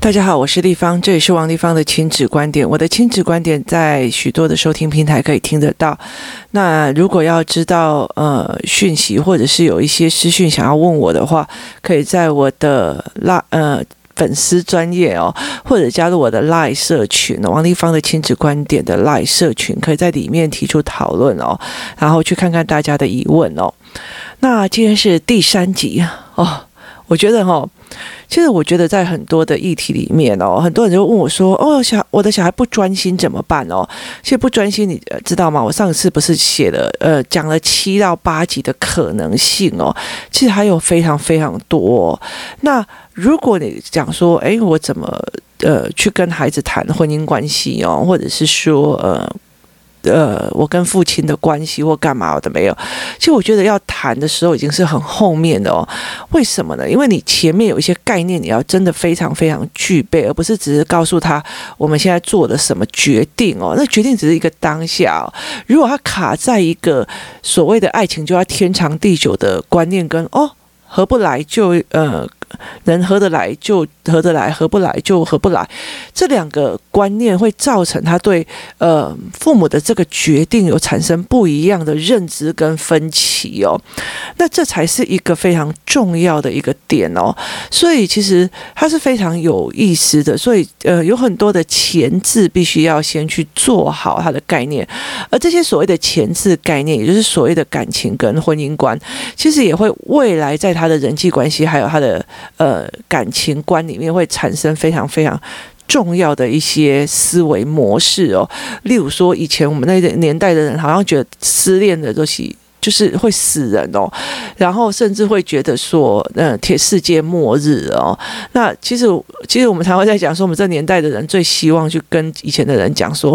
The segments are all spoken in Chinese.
大家好，我是丽芳，这里是王丽芳的亲子观点。我的亲子观点在许多的收听平台可以听得到。那如果要知道呃讯息，或者是有一些私讯想要问我的话，可以在我的拉呃粉丝专页哦，或者加入我的 LINE 社群，王丽芳的亲子观点的 LINE 社群，可以在里面提出讨论哦，然后去看看大家的疑问哦。那今天是第三集哦，我觉得哦。其实我觉得在很多的议题里面哦，很多人就问我说：“哦，小我的小孩不专心怎么办哦？”其实不专心，你知道吗？我上次不是写了呃讲了七到八集的可能性哦，其实还有非常非常多。那如果你讲说，哎，我怎么呃去跟孩子谈婚姻关系哦，或者是说呃。呃，我跟父亲的关系或干嘛的没有？其实我觉得要谈的时候已经是很后面的哦。为什么呢？因为你前面有一些概念，你要真的非常非常具备，而不是只是告诉他我们现在做的什么决定哦。那决定只是一个当下。如果他卡在一个所谓的爱情就要天长地久的观念跟哦合不来就呃。能合得来就合得来，合不来就合不来。这两个观念会造成他对呃父母的这个决定有产生不一样的认知跟分歧哦。那这才是一个非常重要的一个点哦。所以其实它是非常有意思的。所以呃有很多的前置必须要先去做好它的概念，而这些所谓的前置概念，也就是所谓的感情跟婚姻观，其实也会未来在他的人际关系还有他的。呃，感情观里面会产生非常非常重要的一些思维模式哦。例如说，以前我们那个年代的人好像觉得失恋的都是。就是会死人哦，然后甚至会觉得说，嗯，铁世界末日哦。那其实，其实我们常会在讲说，我们这年代的人最希望去跟以前的人讲说，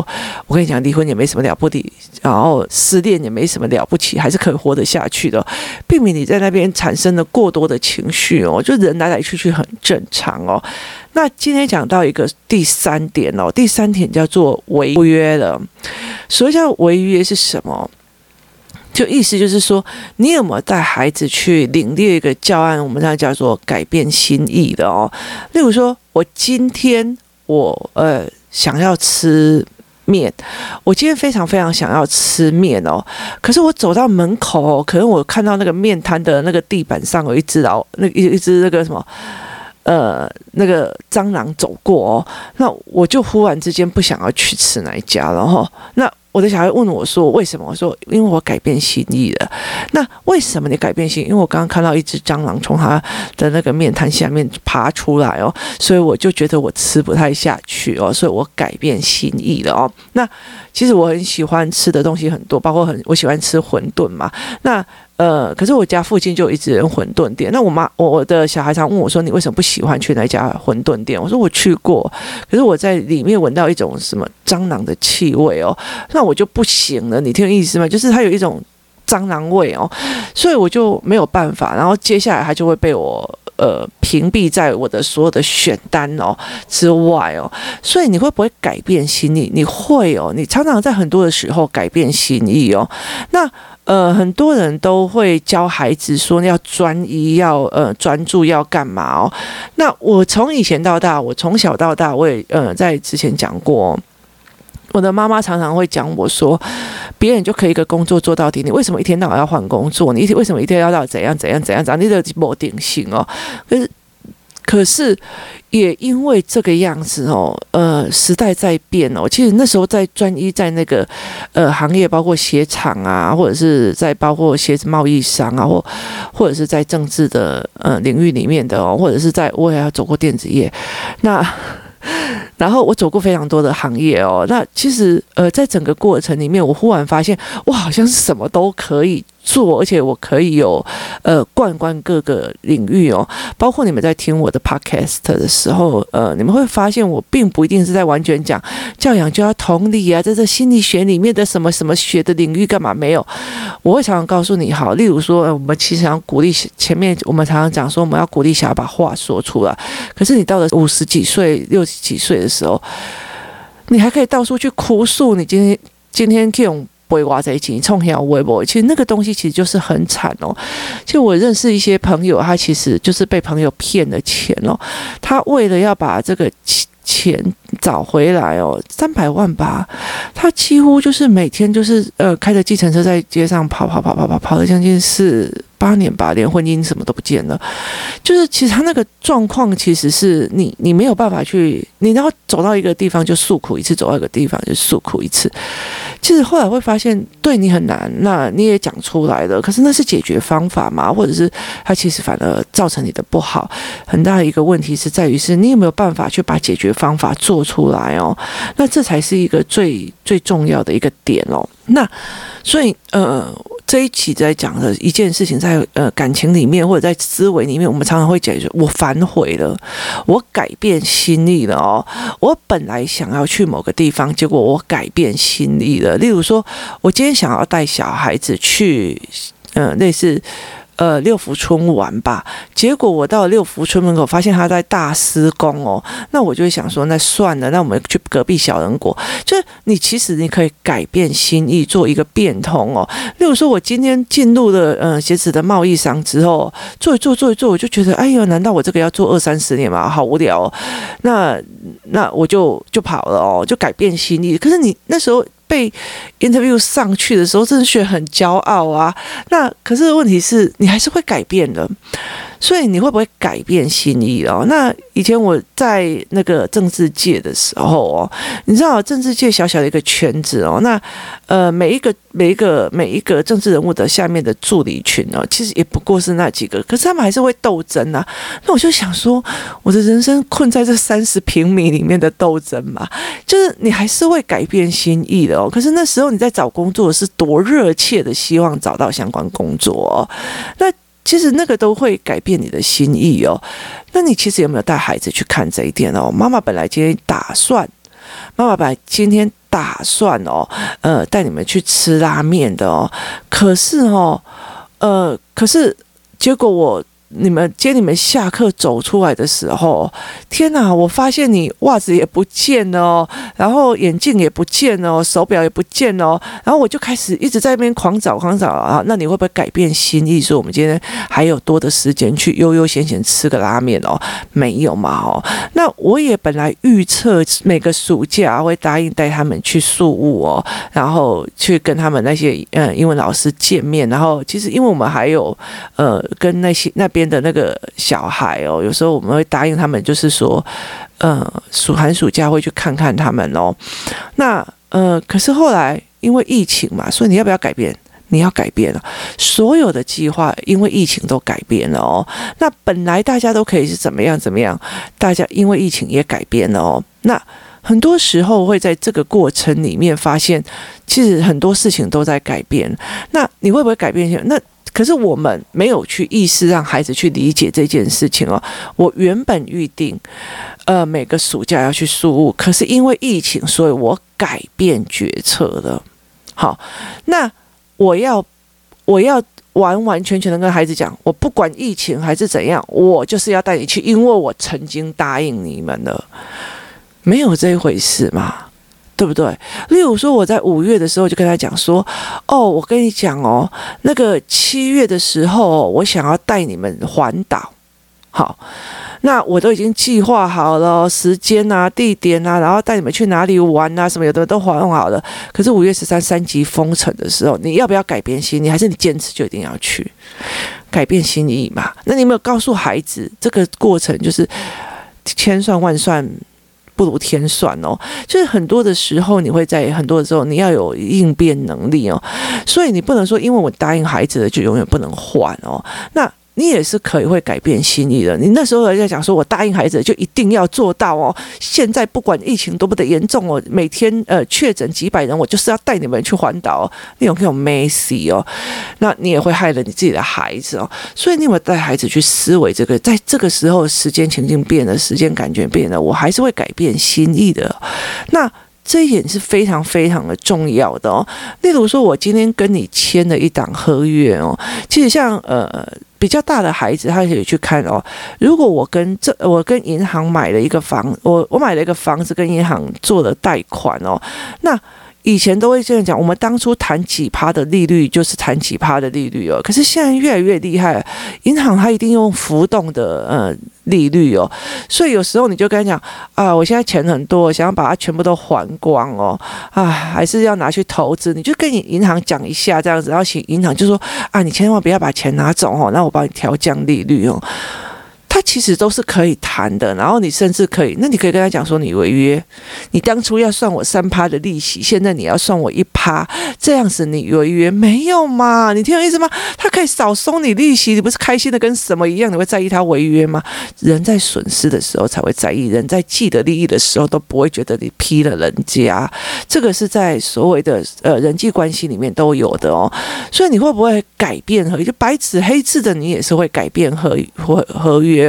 我跟你讲，离婚也没什么了不起，然后失恋也没什么了不起，还是可以活得下去的，避免你在那边产生了过多的情绪哦。就人来来去去很正常哦。那今天讲到一个第三点哦，第三点叫做违约了。所谓叫违约是什么？就意思就是说，你有没有带孩子去领略一个教案？我们这样叫做改变心意的哦。例如说，我今天我呃想要吃面，我今天非常非常想要吃面哦。可是我走到门口哦，可能我看到那个面摊的那个地板上有一只老那一一只那个什么呃那个蟑螂走过哦，那我就忽然之间不想要去吃那一家了哈。那我的小孩问我说：“为什么？”我说：“因为我改变心意了。”那为什么你改变心？因为我刚刚看到一只蟑螂从他的那个面摊下面爬出来哦，所以我就觉得我吃不太下去哦，所以我改变心意了哦。那其实我很喜欢吃的东西很多，包括很我喜欢吃馄饨嘛。那呃，可是我家附近就一直人馄饨店。那我妈，我我的小孩常问我说：“你为什么不喜欢去那家馄饨店？”我说：“我去过，可是我在里面闻到一种什么蟑螂的气味哦，那我就不行了。你听意思吗？就是它有一种蟑螂味哦，所以我就没有办法。然后接下来它就会被我呃屏蔽在我的所有的选单哦之外哦。所以你会不会改变心意？你会哦，你常常在很多的时候改变心意哦。那。呃，很多人都会教孩子说要专一，要呃专注，要干嘛哦？那我从以前到大，我从小到大，我也呃在之前讲过，我的妈妈常常会讲我说，别人就可以一个工作做到底，你为什么一天到晚要换工作？你一天为什么一天要到怎样怎样怎样怎样？你的没定性哦，可是。可是，也因为这个样子哦，呃，时代在变哦。其实那时候在专一在那个呃行业，包括鞋厂啊，或者是在包括鞋子贸易商啊，或或者是在政治的呃领域里面的哦，或者是在我也要走过电子业，那然后我走过非常多的行业哦。那其实呃，在整个过程里面，我忽然发现，我好像是什么都可以。做，而且我可以有呃贯贯各个领域哦，包括你们在听我的 podcast 的时候，呃，你们会发现我并不一定是在完全讲教养就要同理啊，在这心理学里面的什么什么学的领域干嘛没有？我会常常告诉你，好，例如说，呃，我们其实要鼓励前面我们常常讲说，我们要鼓励小孩把话说出来，可是你到了五十几岁、六十几岁的时候，你还可以到处去哭诉，你今天今天这种。会挖在一起，你冲下微博，其实那个东西其实就是很惨哦。就我认识一些朋友，他其实就是被朋友骗了钱哦。他为了要把这个钱找回来哦，三百万吧，他几乎就是每天就是呃开着计程车在街上跑跑跑跑跑跑了将近是。八年吧，连婚姻什么都不见了，就是其实他那个状况，其实是你你没有办法去，你然后走到一个地方就诉苦一次，走到一个地方就诉苦一次。其实后来会发现对你很难，那你也讲出来了，可是那是解决方法嘛？或者是他其实反而造成你的不好，很大的一个问题是在于是你有没有办法去把解决方法做出来哦？那这才是一个最最重要的一个点哦。那所以呃。这一期在讲的一件事情，在呃感情里面或者在思维里面，我们常常会解决。我反悔了，我改变心意了哦。我本来想要去某个地方，结果我改变心意了。例如说，我今天想要带小孩子去，嗯，类似。呃，六福村玩吧，结果我到六福村门口，发现他在大施工哦，那我就想说，那算了，那我们去隔壁小人国。就是你其实你可以改变心意，做一个变通哦。例如说，我今天进入了呃鞋子的贸易商之后，做一做做一做，我就觉得，哎呦，难道我这个要做二三十年吗？好无聊哦。那那我就就跑了哦，就改变心意。可是你那时候。被 interview 上去的时候，真的觉得很骄傲啊。那可是问题是你还是会改变的。所以你会不会改变心意哦？那以前我在那个政治界的时候哦，你知道政治界小小的一个圈子哦，那呃每一个每一个每一个政治人物的下面的助理群哦，其实也不过是那几个，可是他们还是会斗争啊。那我就想说，我的人生困在这三十平米里面的斗争嘛，就是你还是会改变心意的哦。可是那时候你在找工作是多热切的希望找到相关工作哦，那。其实那个都会改变你的心意哦。那你其实有没有带孩子去看这一点哦？妈妈本来今天打算，妈妈本来今天打算哦，呃，带你们去吃拉面的哦。可是哦，呃，可是结果我。你们接你们下课走出来的时候，天哪！我发现你袜子也不见了哦，然后眼镜也不见了哦，手表也不见了哦，然后我就开始一直在那边狂找狂找啊。那你会不会改变心意，说我们今天还有多的时间去悠悠闲闲吃个拉面哦？没有嘛哦。那我也本来预测每个暑假会答应带他们去宿务哦，然后去跟他们那些嗯英文老师见面，然后其实因为我们还有呃跟那些那边。的那个小孩哦，有时候我们会答应他们，就是说，呃，暑寒暑假会去看看他们哦。那呃，可是后来因为疫情嘛，所以你要不要改变？你要改变了，所有的计划因为疫情都改变了哦。那本来大家都可以是怎么样怎么样，大家因为疫情也改变了哦。那很多时候会在这个过程里面发现，其实很多事情都在改变。那你会不会改变？那可是我们没有去意识让孩子去理解这件事情哦。我原本预定，呃，每个暑假要去宿务，可是因为疫情，所以我改变决策了。好，那我要我要完完全全的跟孩子讲，我不管疫情还是怎样，我就是要带你去，因为我曾经答应你们了，没有这一回事嘛。对不对？例如说，我在五月的时候就跟他讲说：“哦，我跟你讲哦，那个七月的时候，我想要带你们环岛，好，那我都已经计划好了时间啊、地点啊，然后带你们去哪里玩啊，什么有的都划弄好了。可是五月十三三级封城的时候，你要不要改变心意？还是你坚持就一定要去改变心意嘛？那你有没有告诉孩子这个过程就是千算万算？”不如天算哦，就是很多的时候，你会在很多的时候，你要有应变能力哦，所以你不能说，因为我答应孩子的就永远不能换哦，那。你也是可以会改变心意的。你那时候还在讲说，我答应孩子就一定要做到哦。现在不管疫情多么的严重哦，每天呃确诊几百人，我就是要带你们去环岛哦。那种那种 messy 哦，那你也会害了你自己的孩子哦。所以你有没有带孩子去思维这个，在这个时候时间情境变了，时间感觉变了，我还是会改变心意的。那。这一点是非常非常的重要的哦。例如说，我今天跟你签了一档合约哦，其实像呃比较大的孩子，他可以去看哦。如果我跟这我跟银行买了一个房，我我买了一个房子跟银行做了贷款哦，那以前都会这样讲，我们当初谈几趴的利率就是谈几趴的利率哦。可是现在越来越厉害，银行它一定用浮动的呃利率哦。所以有时候你就跟他讲啊，我现在钱很多，想要把它全部都还光哦，啊，还是要拿去投资。你就跟你银行讲一下这样子，然后请银行就说啊，你千万不要把钱拿走哦，那我帮你调降利率哦。他其实都是可以谈的，然后你甚至可以，那你可以跟他讲说你违约，你当初要算我三趴的利息，现在你要算我一趴，这样子你违约没有嘛？你听我意思吗？他可以少收你利息，你不是开心的跟什么一样？你会在意他违约吗？人在损失的时候才会在意，人在既得利益的时候都不会觉得你批了人家，这个是在所谓的呃人际关系里面都有的哦。所以你会不会改变合约？就白纸黑字的，你也是会改变合合合约。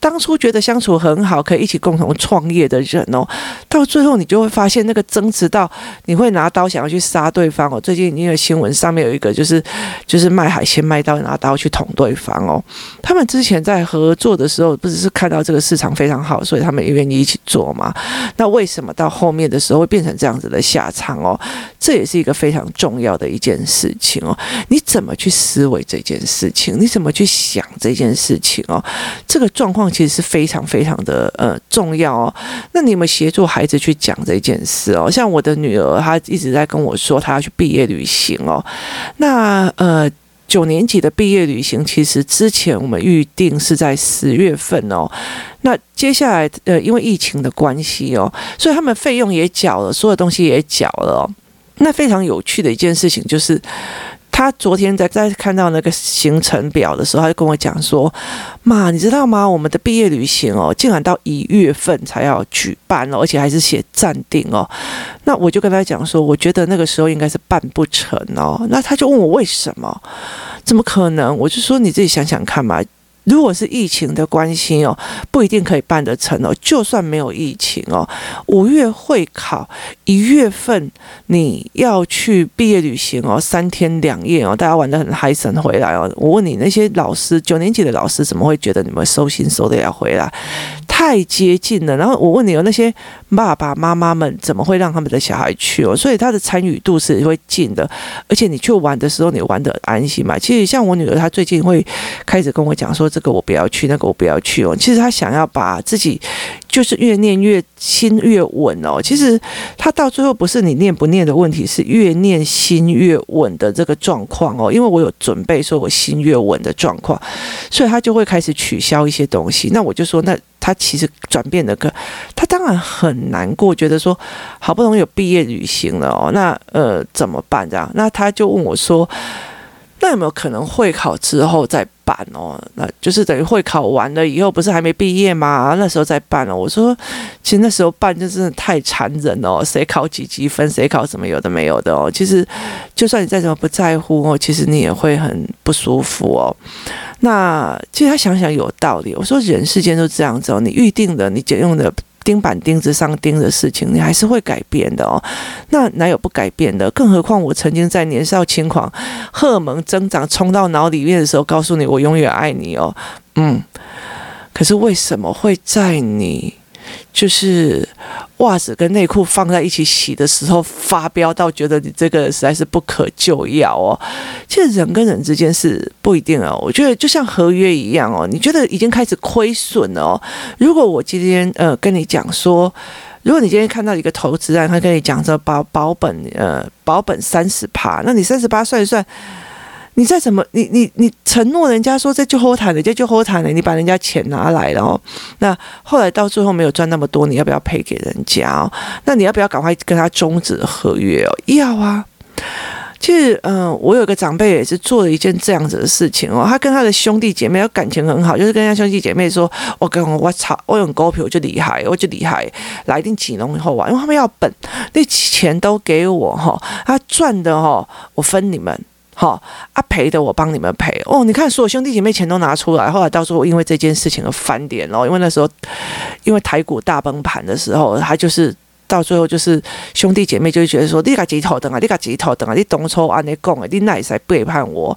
当初觉得相处很好，可以一起共同创业的人哦，到最后你就会发现那个争执到你会拿刀想要去杀对方哦。最近因为新闻上面有一个就是就是卖海鲜卖刀拿刀去捅对方哦。他们之前在合作的时候，不只是看到这个市场非常好，所以他们也愿意一起做嘛。那为什么到后面的时候会变成这样子的下场哦？这也是一个非常重要的一件事情哦。你怎么去思维这件事情？你怎么去想这件事情哦？这这个状况其实是非常非常的呃重要哦。那你们协助孩子去讲这件事哦，像我的女儿，她一直在跟我说她要去毕业旅行哦。那呃九年级的毕业旅行，其实之前我们预定是在十月份哦。那接下来呃因为疫情的关系哦，所以他们费用也缴了，所有东西也缴了。那非常有趣的一件事情就是。他昨天在在看到那个行程表的时候，他就跟我讲说：“妈，你知道吗？我们的毕业旅行哦，竟然到一月份才要举办哦，而且还是写暂定哦。”那我就跟他讲说：“我觉得那个时候应该是办不成哦。”那他就问我为什么？怎么可能？我就说你自己想想看嘛。如果是疫情的关系哦，不一定可以办得成哦。就算没有疫情哦，五月会考，一月份你要去毕业旅行哦，三天两夜哦，大家玩得很嗨神回来哦。我问你，那些老师，九年级的老师怎么会觉得你们收心收得了回来？太接近了，然后我问你有，那些爸爸妈妈们怎么会让他们的小孩去哦？所以他的参与度是会近的，而且你去玩的时候，你玩得安心嘛。其实像我女儿，她最近会开始跟我讲说，这个我不要去，那个我不要去哦。其实她想要把自己。就是越念越心越稳哦，其实他到最后不是你念不念的问题，是越念心越稳的这个状况哦。因为我有准备说我心越稳的状况，所以他就会开始取消一些东西。那我就说，那他其实转变的个，他当然很难过，觉得说好不容易有毕业旅行了哦，那呃怎么办这样？那他就问我说。那有没有可能会考之后再办哦？那就是等于会考完了以后，不是还没毕业吗？那时候再办了。我说，其实那时候办就真的太残忍哦，谁考几级分，谁考什么有的没有的哦。其实，就算你再怎么不在乎哦，其实你也会很不舒服哦。那其实他想想有道理。我说，人世间都这样子哦，你预定的，你拣用的。钉板钉子上钉的事情，你还是会改变的哦。那哪有不改变的？更何况我曾经在年少轻狂、荷尔蒙增长冲到脑里面的时候，告诉你我永远爱你哦。嗯，可是为什么会在你？就是袜子跟内裤放在一起洗的时候发飙到觉得你这个实在是不可救药哦。其实人跟人之间是不一定哦。我觉得就像合约一样哦，你觉得已经开始亏损了哦。如果我今天呃跟你讲说，如果你今天看到一个投资人，他跟你讲说保保本呃保本三十趴，那你三十趴算一算。你再怎么，你你你承诺人家说这就好谈了，这就好谈了，你把人家钱拿来了哦。那后来到最后没有赚那么多，你要不要赔给人家哦？那你要不要赶快跟他终止合约哦？要啊。其实，嗯、我有个长辈也是做了一件这样子的事情哦。他跟他的兄弟姐妹感情很好，就是跟他兄弟姐妹说：“我跟我我操，我用高票我就厉害，我就厉害，来定几龙以后啊，因为他们要本，那钱都给我哈，他赚的哈，我分你们。”好啊，赔的我帮你们赔哦。你看，所有兄弟姐妹钱都拿出来，后来到时候因为这件事情而翻脸哦。因为那时候，因为台股大崩盘的时候，他就是到最后就是兄弟姐妹就觉得说：你个几头等啊，你个几头等啊，你东抽安内贡诶，你奈谁背叛我？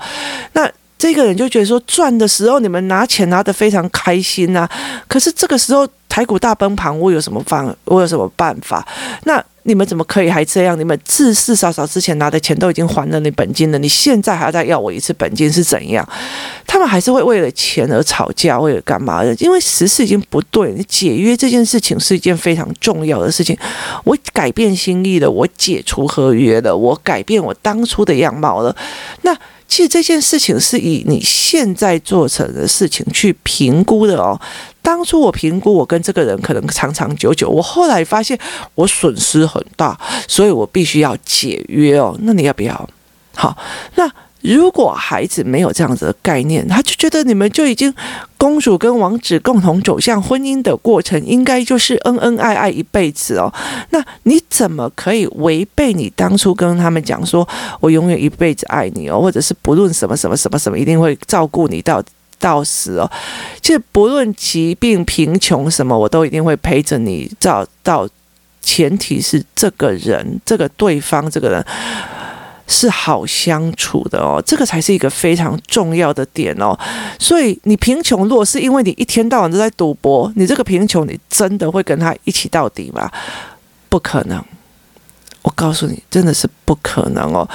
那这个人就觉得说赚的时候你们拿钱拿得非常开心呐、啊，可是这个时候。台股大崩盘，我有什么方，我有什么办法？那你们怎么可以还这样？你们至至少少之前拿的钱都已经还了你本金了，你现在还要再要我一次本金是怎样？他们还是会为了钱而吵架，为了干嘛的？因为时事已经不对，你解约这件事情是一件非常重要的事情。我改变心意了，我解除合约了，我改变我当初的样貌了。那其实这件事情是以你现在做成的事情去评估的哦。当初我评估我跟这个人可能长长久久，我后来发现我损失很大，所以我必须要解约哦。那你要不要？好，那如果孩子没有这样子的概念，他就觉得你们就已经公主跟王子共同走向婚姻的过程，应该就是恩恩爱爱一辈子哦。那你怎么可以违背你当初跟他们讲说，我永远一辈子爱你哦，或者是不论什么什么什么什么，一定会照顾你到。到死哦，其实不论疾病、贫穷什么，我都一定会陪着你。找到前提是这个人，这个对方，这个人是好相处的哦，这个才是一个非常重要的点哦。所以你贫穷，如果是因为你一天到晚都在赌博，你这个贫穷，你真的会跟他一起到底吗？不可能，我告诉你，真的是不可能哦。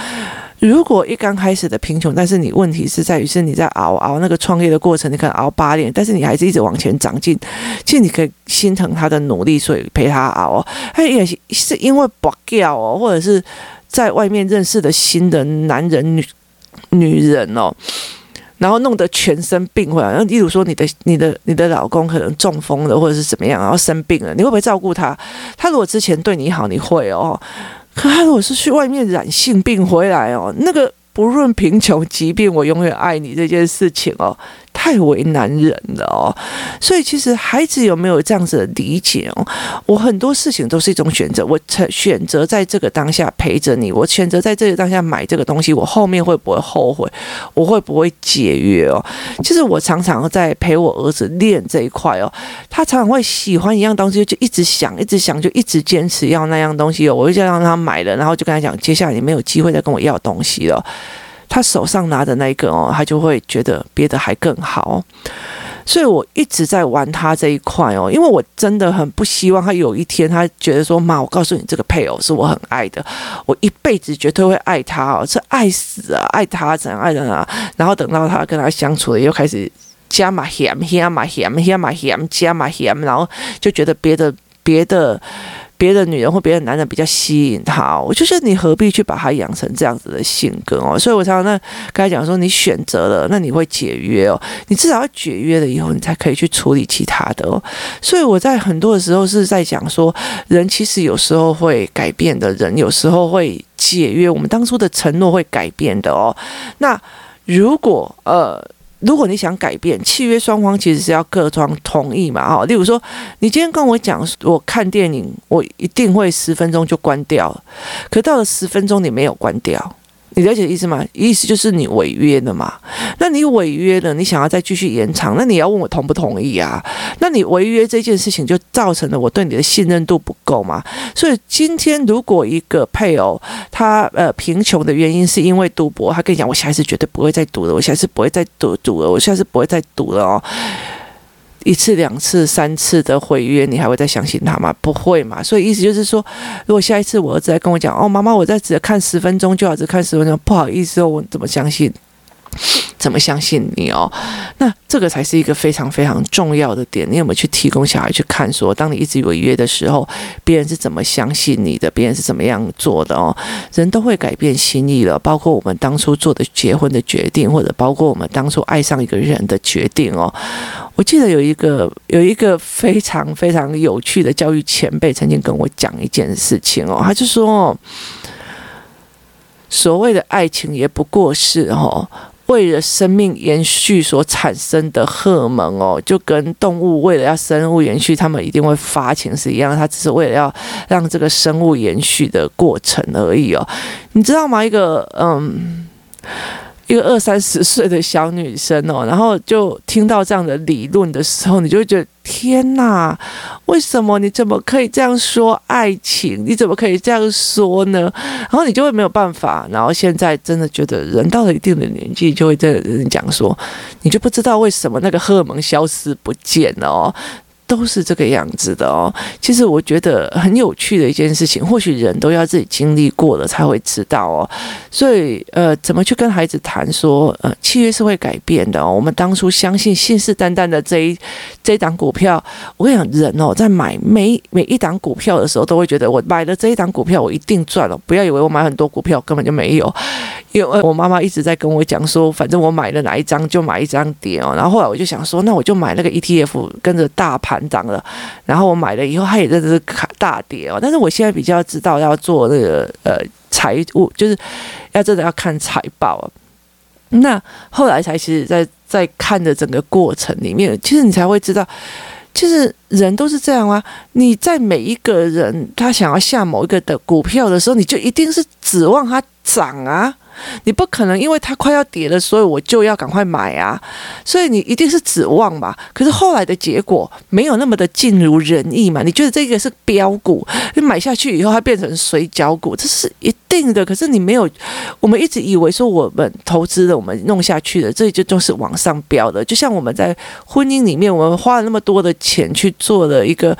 如果一刚开始的贫穷，但是你问题是在于是你在熬熬那个创业的过程，你可能熬八年，但是你还是一直往前长进。其实你可以心疼他的努力，所以陪他熬。他也是因为不掉哦，或者是在外面认识的新的男人、女女人哦，然后弄得全身病回来。然后例如说你的、你的、你的老公可能中风了，或者是怎么样，然后生病了，你会不会照顾他？他如果之前对你好，你会哦。可是我是去外面染性病回来哦，那个不论贫穷疾病，我永远爱你这件事情哦。太为难人了哦，所以其实孩子有没有这样子的理解哦？我很多事情都是一种选择，我选择在这个当下陪着你，我选择在这个当下买这个东西，我后面会不会后悔？我会不会解约哦？其实我常常在陪我儿子练这一块哦，他常常会喜欢一样东西，就一直想，一直想，就一直坚持要那样东西哦。我就让他买了，然后就跟他讲，接下来你没有机会再跟我要东西了。他手上拿的那一个哦，他就会觉得别的还更好，所以我一直在玩他这一块哦，因为我真的很不希望他有一天他觉得说，妈，我告诉你，这个配偶是我很爱的，我一辈子绝对会爱他哦，是爱死啊，爱他怎样爱的啊，然后等到他跟他相处了，又开始加嘛咸，加嘛咸，加嘛咸，加嘛咸，然后就觉得别的别的。别的女人或别的男人比较吸引他，我就是你何必去把他养成这样子的性格哦？所以我常常那刚才讲说，你选择了，那你会解约哦。你至少要解约了以后，你才可以去处理其他的哦。所以我在很多的时候是在讲说，人其实有时候会改变的，人有时候会解约，我们当初的承诺会改变的哦。那如果呃。如果你想改变契约，双方其实是要各方同意嘛，哈。例如说，你今天跟我讲，我看电影，我一定会十分钟就关掉，可到了十分钟你没有关掉。你了解意思吗？意思就是你违约了嘛？那你违约了，你想要再继续延长，那你要问我同不同意啊？那你违约这件事情就造成了我对你的信任度不够嘛？所以今天如果一个配偶他呃贫穷的原因是因为赌博，他跟你讲，我下一次绝对不会再赌了，我下一次不会再赌赌了，我下次不会再赌了哦。一次、两次、三次的毁约，你还会再相信他吗？不会嘛。所以意思就是说，如果下一次我儿子再跟我讲，哦，妈妈，我再只看十分钟就好，只看十分钟，不好意思哦，我怎么相信？怎么相信你哦？那这个才是一个非常非常重要的点。你有没有去提供小孩去看说，当你一直违约的时候，别人是怎么相信你的？别人是怎么样做的哦？人都会改变心意了，包括我们当初做的结婚的决定，或者包括我们当初爱上一个人的决定哦。我记得有一个有一个非常非常有趣的教育前辈曾经跟我讲一件事情哦，他就说，所谓的爱情也不过是哦。为了生命延续所产生的荷尔蒙哦，就跟动物为了要生物延续，他们一定会发情是一样，它只是为了要让这个生物延续的过程而已哦，你知道吗？一个嗯。一个二三十岁的小女生哦，然后就听到这样的理论的时候，你就会觉得天哪，为什么你怎么可以这样说爱情？你怎么可以这样说呢？然后你就会没有办法。然后现在真的觉得人到了一定的年纪，就会这人讲说，你就不知道为什么那个荷尔蒙消失不见了哦。都是这个样子的哦。其实我觉得很有趣的一件事情，或许人都要自己经历过了才会知道哦。所以呃，怎么去跟孩子谈说呃，契约是会改变的哦。我们当初相信信誓旦旦的这一这一档股票，我跟你讲，人哦，在买每每一档股票的时候，都会觉得我买了这一档股票，我一定赚了。不要以为我买很多股票根本就没有，因为我妈妈一直在跟我讲说，反正我买了哪一张就买一张跌哦。然后后来我就想说，那我就买那个 ETF，跟着大盘。涨了，然后我买了以后，它也在这卡大跌哦。但是我现在比较知道要做那个呃财务，就是要真的要看财报。那后来才其实在在看的整个过程里面，其实你才会知道，其实人都是这样啊。你在每一个人他想要下某一个的股票的时候，你就一定是指望它涨啊。你不可能因为它快要跌了，所以我就要赶快买啊！所以你一定是指望吧。可是后来的结果没有那么的尽如人意嘛？你觉得这个是标股，你买下去以后它变成水饺股，这是一定的。可是你没有，我们一直以为说我们投资的，我们弄下去的，这就都是往上飙的。就像我们在婚姻里面，我们花了那么多的钱去做了一个。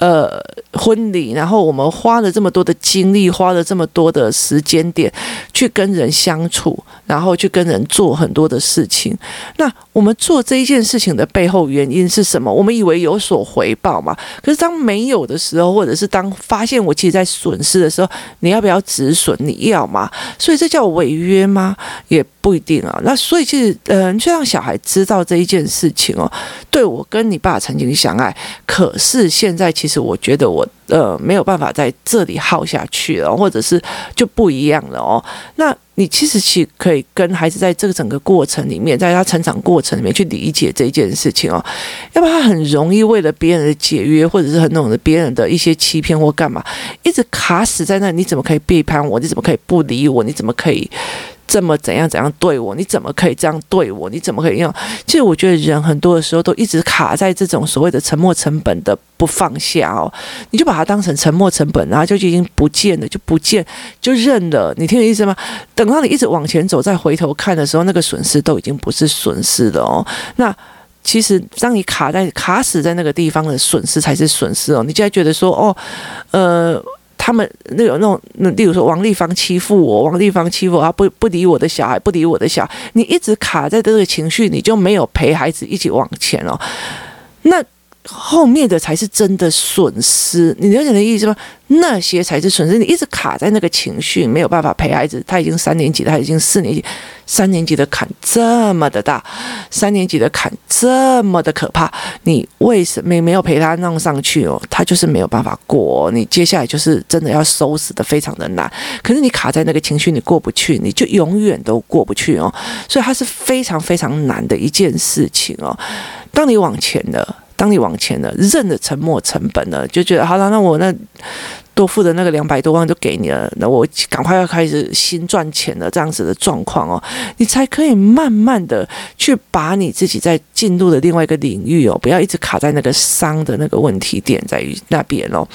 呃，婚礼，然后我们花了这么多的精力，花了这么多的时间点去跟人相处，然后去跟人做很多的事情。那我们做这一件事情的背后原因是什么？我们以为有所回报嘛？可是当没有的时候，或者是当发现我其实在损失的时候，你要不要止损？你要吗？所以这叫违约吗？也不一定啊。那所以其实，嗯，就让小孩知道这一件事情哦。对，我跟你爸曾经相爱，可是现在。其实我觉得我呃没有办法在这里耗下去了，或者是就不一样了哦。那你其实去可以跟孩子在这个整个过程里面，在他成长过程里面去理解这件事情哦。要不然他很容易为了别人的解约，或者是很懂得别人的一些欺骗或干嘛，一直卡死在那。你怎么可以背叛我？你怎么可以不理我？你怎么可以？这么怎样怎样对我？你怎么可以这样对我？你怎么可以用？其实我觉得人很多的时候都一直卡在这种所谓的沉没成本的不放下哦，你就把它当成沉没成本，然后就已经不见了，就不见就认了。你听我意思吗？等到你一直往前走，再回头看的时候，那个损失都已经不是损失了哦。那其实当你卡在卡死在那个地方的损失才是损失哦。你就会觉得说哦，呃。他们那有那种，那例如说王丽芳欺负我，王丽芳欺负我，不不理我的小孩，不理我的小孩，你一直卡在这个情绪，你就没有陪孩子一起往前哦。那。后面的才是真的损失，你了解的意思吗？那些才是损失。你一直卡在那个情绪，没有办法陪孩子。他已经三年级，他已经四年级，三年级的坎这么的大，三年级的坎这么的可怕。你为什么没有陪他弄上去哦？他就是没有办法过。你接下来就是真的要收拾的非常的难。可是你卡在那个情绪，你过不去，你就永远都过不去哦。所以它是非常非常难的一件事情哦。当你往前了。当你往前了，认了沉没成本了，就觉得好了，那我那多付的那个两百多万就给你了，那我赶快要开始新赚钱了，这样子的状况哦，你才可以慢慢的去把你自己在进入的另外一个领域哦，不要一直卡在那个商的那个问题点在于那边哦。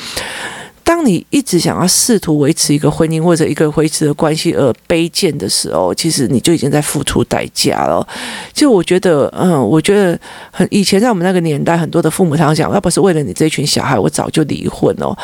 当你一直想要试图维持一个婚姻或者一个维持的关系而卑贱的时候，其实你就已经在付出代价了。就我觉得，嗯，我觉得很以前在我们那个年代，很多的父母常常讲，要不是为了你这群小孩，我早就离婚了。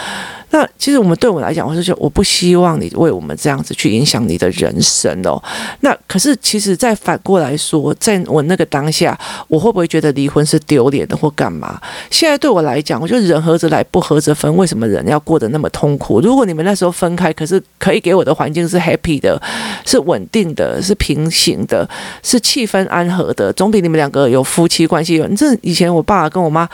那其实我们对我来讲，我是觉得我不希望你为我们这样子去影响你的人生哦。那可是其实再反过来说，在我那个当下，我会不会觉得离婚是丢脸的或干嘛？现在对我来讲，我觉得人合则来，不合则分。为什么人要过得那么痛苦？如果你们那时候分开，可是可以给我的环境是 happy 的，是稳定的，是平行的，是气氛安和的，总比你们两个有夫妻关系有。你这以前我爸跟我妈。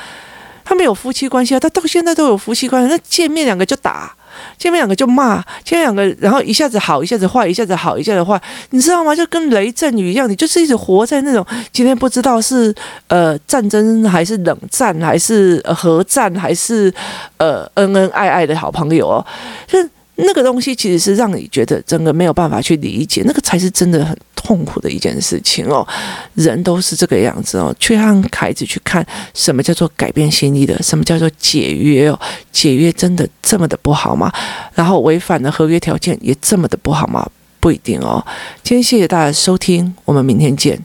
他们有夫妻关系啊，他到现在都有夫妻关系。那见面两个就打，见面两个就骂，见面两个然后一下子好，一下子坏，一下子好，一下子坏，你知道吗？就跟雷阵雨一样，你就是一直活在那种今天不知道是呃战争还是冷战还是呃核战还是呃恩恩爱爱的好朋友哦，就。那个东西其实是让你觉得真的没有办法去理解，那个才是真的很痛苦的一件事情哦。人都是这个样子哦，去让孩子去看什么叫做改变心意的，什么叫做解约哦？解约真的这么的不好吗？然后违反了合约条件也这么的不好吗？不一定哦。今天谢谢大家收听，我们明天见。